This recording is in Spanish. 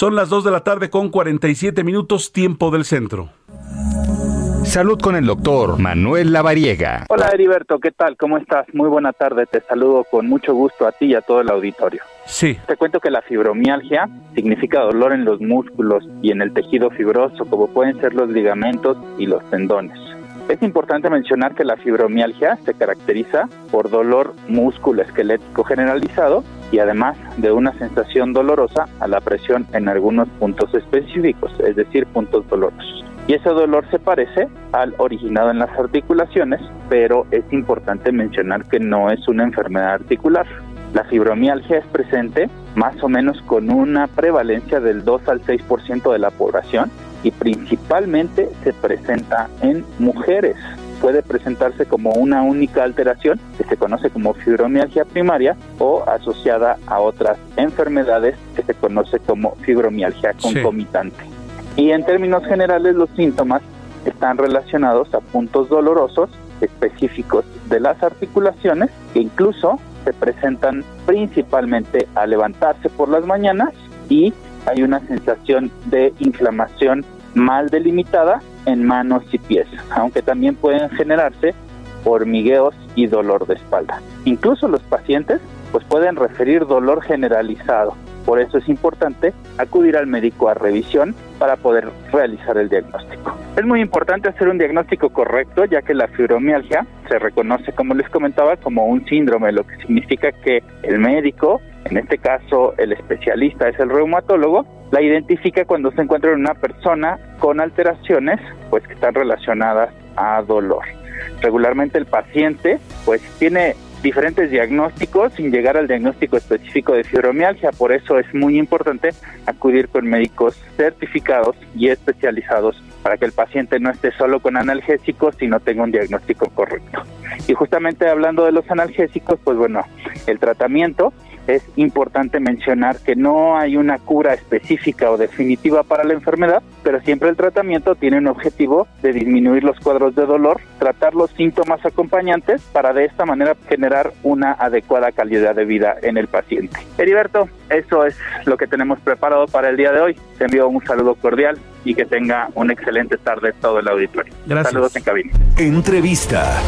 Son las 2 de la tarde con 47 minutos tiempo del centro. Salud con el doctor Manuel Lavariega. Hola Heriberto, ¿qué tal? ¿Cómo estás? Muy buena tarde, te saludo con mucho gusto a ti y a todo el auditorio. Sí. Te cuento que la fibromialgia significa dolor en los músculos y en el tejido fibroso, como pueden ser los ligamentos y los tendones. Es importante mencionar que la fibromialgia se caracteriza por dolor músculo-esquelético generalizado y además de una sensación dolorosa a la presión en algunos puntos específicos, es decir, puntos dolorosos. Y ese dolor se parece al originado en las articulaciones, pero es importante mencionar que no es una enfermedad articular. La fibromialgia es presente más o menos con una prevalencia del 2 al 6% de la población y principalmente se presenta en mujeres. Puede presentarse como una única alteración que se conoce como fibromialgia primaria o asociada a otras enfermedades que se conoce como fibromialgia concomitante. Y en términos generales los síntomas están relacionados a puntos dolorosos específicos de las articulaciones que incluso se presentan principalmente a levantarse por las mañanas y hay una sensación de inflamación mal delimitada en manos y pies, aunque también pueden generarse hormigueos y dolor de espalda. Incluso los pacientes pues pueden referir dolor generalizado por eso es importante acudir al médico a revisión para poder realizar el diagnóstico. Es muy importante hacer un diagnóstico correcto ya que la fibromialgia se reconoce, como les comentaba, como un síndrome, lo que significa que el médico, en este caso el especialista es el reumatólogo, la identifica cuando se encuentra en una persona con alteraciones pues que están relacionadas a dolor. Regularmente el paciente pues tiene diferentes diagnósticos sin llegar al diagnóstico específico de fibromialgia. Por eso es muy importante acudir con médicos certificados y especializados para que el paciente no esté solo con analgésicos, sino tenga un diagnóstico correcto. Y justamente hablando de los analgésicos, pues bueno, el tratamiento es importante mencionar que no hay una cura específica o definitiva para la enfermedad, pero siempre el tratamiento tiene un objetivo de disminuir los cuadros de dolor, tratar los síntomas acompañantes para de esta manera generar una adecuada calidad de vida en el paciente. Heriberto, eso es lo que tenemos preparado para el día de hoy. Te envío un saludo cordial y que tenga una excelente tarde todo el auditorio. Gracias. Saludos en cabina. Entrevista.